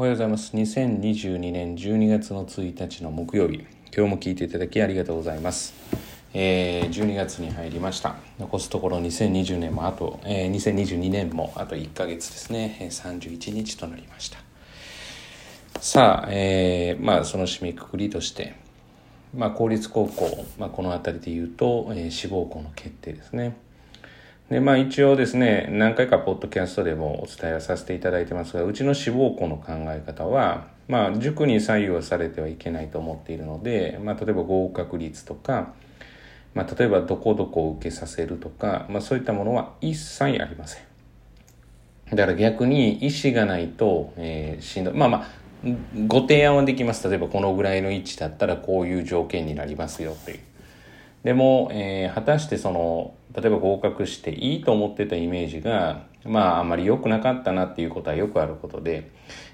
おはようございます。2022年12月の1日の木曜日、今日も聞いていただきありがとうございます。えー、12月に入りました。残すところ2020年もあと、えー、2022年もあと1ヶ月ですね、31日となりました。さあ、えー、まあその締めくくりとして、まあ公立高校、まあこの辺りで言うと、えー、志望校の決定ですね。で、まあ一応ですね、何回かポッドキャストでもお伝えさせていただいてますが、うちの志望校の考え方は、まあ塾に左右されてはいけないと思っているので、まあ例えば合格率とか、まあ例えばどこどこを受けさせるとか、まあそういったものは一切ありません。だから逆に意思がないと、えー、しんどい。まあまあ、ご提案はできます。例えばこのぐらいの位置だったらこういう条件になりますよという。でも、えー、果たしてその、例えば合格していいと思ってたイメージが、まああんまり良くなかったなっていうことはよくあることで、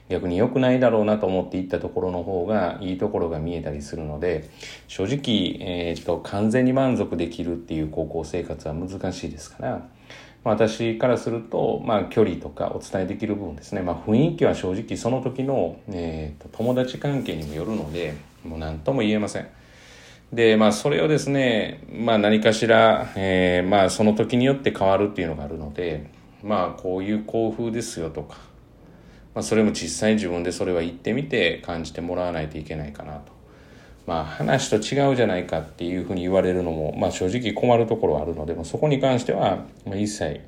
逆に良くないだろうなと思っていったところの方がいいところが見えたりするので、正直、えー、と完全に満足できるっていう高校生活は難しいですから、私からすると、まあ、距離とかお伝えできる部分ですね、まあ、雰囲気は正直その時の、えーと友達関係にもよるのでもう何とも言えません。で、まあ、それをですね、まあ、何かしら、えー、まあ、その時によって変わるっていうのがあるので、まあ、こういう校風ですよとか、まあ、それも実際に自分でそれは言ってみて感じてもらわないといけないかなと。まあ、話と違うじゃないかっていうふうに言われるのも、まあ、正直困るところはあるので、まあ、そこに関しては、まあ、一切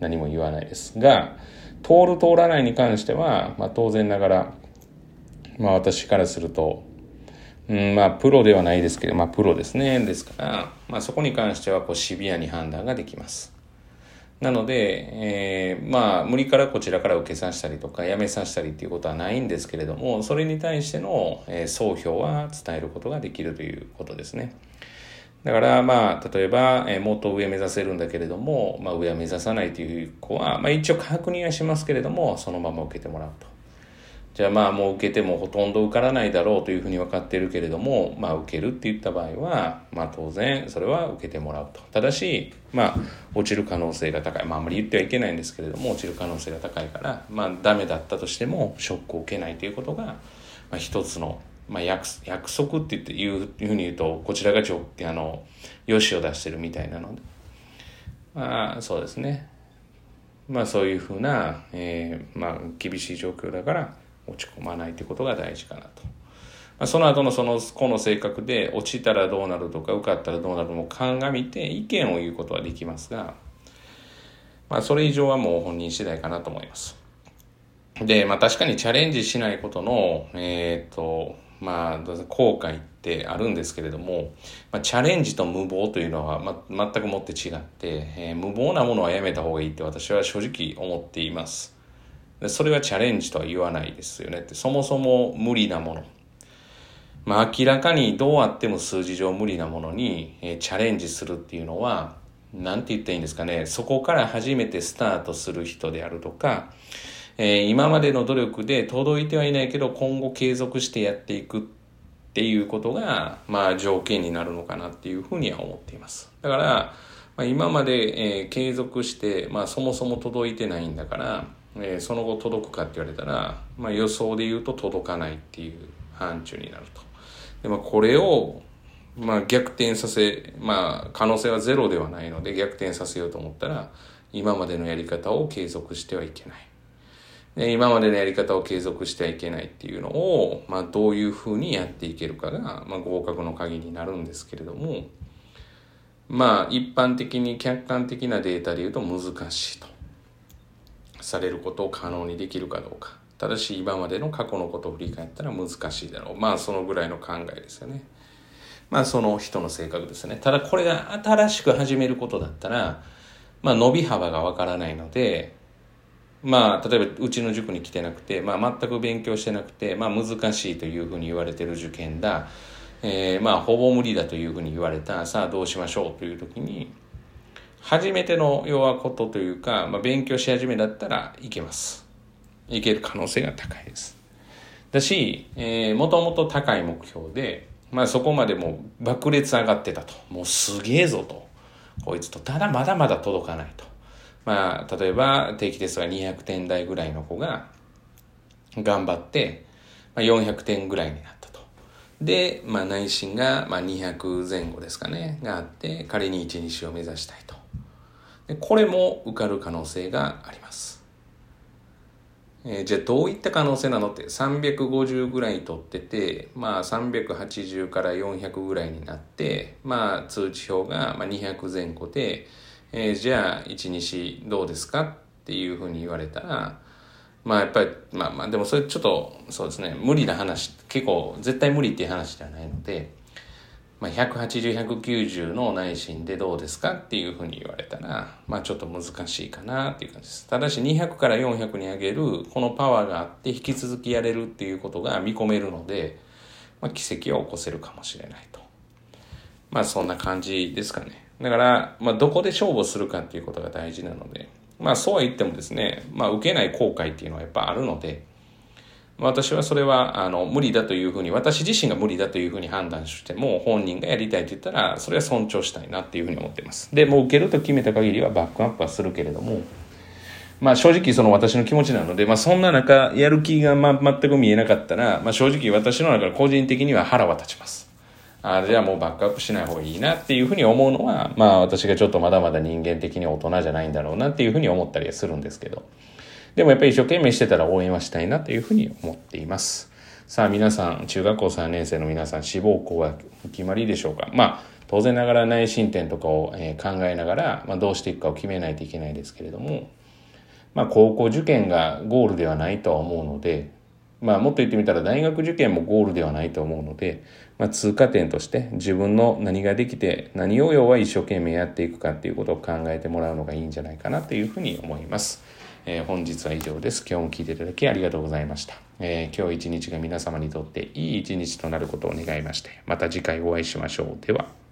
何も言わないですが、通る通らないに関しては、まあ、当然ながら、まあ、私からすると、うん、まあ、プロではないですけど、まあ、プロですね。ですから、まあ、そこに関しては、こう、シビアに判断ができます。なので、えー、まあ、無理からこちらから受けさせたりとか、やめさせたりっていうことはないんですけれども、それに対しての、えー、総評は伝えることができるということですね。だから、まあ、例えば、えー、もっと上目指せるんだけれども、まあ、上は目指さないという子は、まあ、一応確認はしますけれども、そのまま受けてもらうと。じゃあまあもう受けてもほとんど受からないだろうというふうに分かってるけれども、まあ受けるって言った場合は、まあ当然それは受けてもらうと。ただし、まあ落ちる可能性が高い。まああんまり言ってはいけないんですけれども、落ちる可能性が高いから、まあダメだったとしてもショックを受けないということが、まあ一つの、まあ約約束って言っていうふうに言うと、こちらがちょあの、よしを出してるみたいなので、まあそうですね。まあそういうふうな、えー、まあ厳しい状況だから、落ち込まないということが大事かなと。まあ、その後のその子の性格で落ちたらどうなるとか受かったらどうなるも鑑みて意見を言うことはできますが、まあ、それ以上はもう本人次第かなと思います。で、まあ確かにチャレンジしないことの、えっ、ー、と、まあ、後悔ってあるんですけれども、まあ、チャレンジと無謀というのは、ま、全くもって違って、えー、無謀なものはやめた方がいいって私は正直思っています。それはチャレンジとは言わないですよねって。そもそも無理なもの。まあ明らかにどうあっても数字上無理なものに、え、チャレンジするっていうのは、なんて言ったらいいんですかね。そこから初めてスタートする人であるとか、えー、今までの努力で届いてはいないけど今後継続してやっていくっていうことが、まあ条件になるのかなっていうふうには思っています。だから、まあ、今まで、えー、継続して、まあそもそも届いてないんだから、えー、その後届くかって言われたら、まあ、予想で言うと届かないっていう範疇になると。でまあ、これを、まあ、逆転させ、まあ、可能性はゼロではないので逆転させようと思ったら今までのやり方を継続してはいけない。で今までのやり方を継続してはいけないっていうのを、まあ、どういうふうにやっていけるかが、まあ、合格の鍵になるんですけれどもまあ一般的に客観的なデータで言うと難しいと。されることを可能にできるかどうか。ただし今までの過去のことを振り返ったら難しいだろう。まあそのぐらいの考えですよね。まあその人の性格ですね。ただこれが新しく始めることだったら、まあ伸び幅がわからないので、まあ例えばうちの塾に来てなくて、まあ全く勉強してなくて、まあ難しいというふうに言われてる受験だ。えー、まあほぼ無理だというふうに言われた。さあどうしましょうという時に、初めての要はことというか、まあ、勉強し始めだったらいけます。いける可能性が高いです。だし、えー、もともと高い目標で、まあそこまでもう爆裂上がってたと。もうすげえぞと。こいつと。ただまだまだ届かないと。まあ、例えば定期テストが200点台ぐらいの子が、頑張って、まあ、400点ぐらいになったと。で、まあ、内心が、まあ、200前後ですかね、があって、仮に1日を目指したいと。でこれも受かる可能性があります。えーじゃあどういった可能性なのって350ぐらい取ってて、まあ、380から400ぐらいになって、まあ、通知表が200前後で、えーじゃあ1日どうですかっていうふうに言われたらまあやっぱりまあまあでもそれちょっとそうですね無理な話結構絶対無理っていう話ではないので、まあ、180190の内心でどうですかっていうふうに言われたらまあちょっと難しいかなっていう感じです。ただし200から400に上げるこのパワーがあって引き続きやれるっていうことが見込めるので、まあ、奇跡を起こせるかもしれないと。まあそんな感じですかね。だから、まあ、どこで勝負するかっていうことが大事なのでまあそうは言ってもですね、まあ、受けない後悔っていうのはやっぱあるので私はそれはあの無理だというふうに私自身が無理だというふうに判断しても本人がやりたいと言ったらそれは尊重したいなっていうふうに思っていますでもう受けると決めた限りはバックアップはするけれどもまあ正直その私の気持ちなので、まあそんな中やる気がま全く見えなかったら、まあ正直私の中で個人的には腹は立ちます。あじゃあもうバックアップしない方がいいなっていうふうに思うのは、まあ私がちょっとまだまだ人間的に大人じゃないんだろうなっていうふうに思ったりはするんですけど。でもやっぱり一生懸命してたら応援はしたいなというふうに思っています。さあ皆さん、中学校3年生の皆さん、志望校は決まりでしょうか？まあ当然ながら内申点とかを、考えながら、まあ、どうしていくかを決めないといけないですけれども、まあ、高校受験がゴールではないとは思うので、まあ、もっと言ってみたら大学受験もゴールではないと思うので、まあ、通過点として自分の何ができて何を要は一生懸命やっていくかっていうことを考えてもらうのがいいんじゃないかなというふうに思います。えー本日は以上です。今日も聞いていただきありがとうございました。えー今日一日が皆様にとっていい一日となることを願いまして、また次回お会いしましょう。では。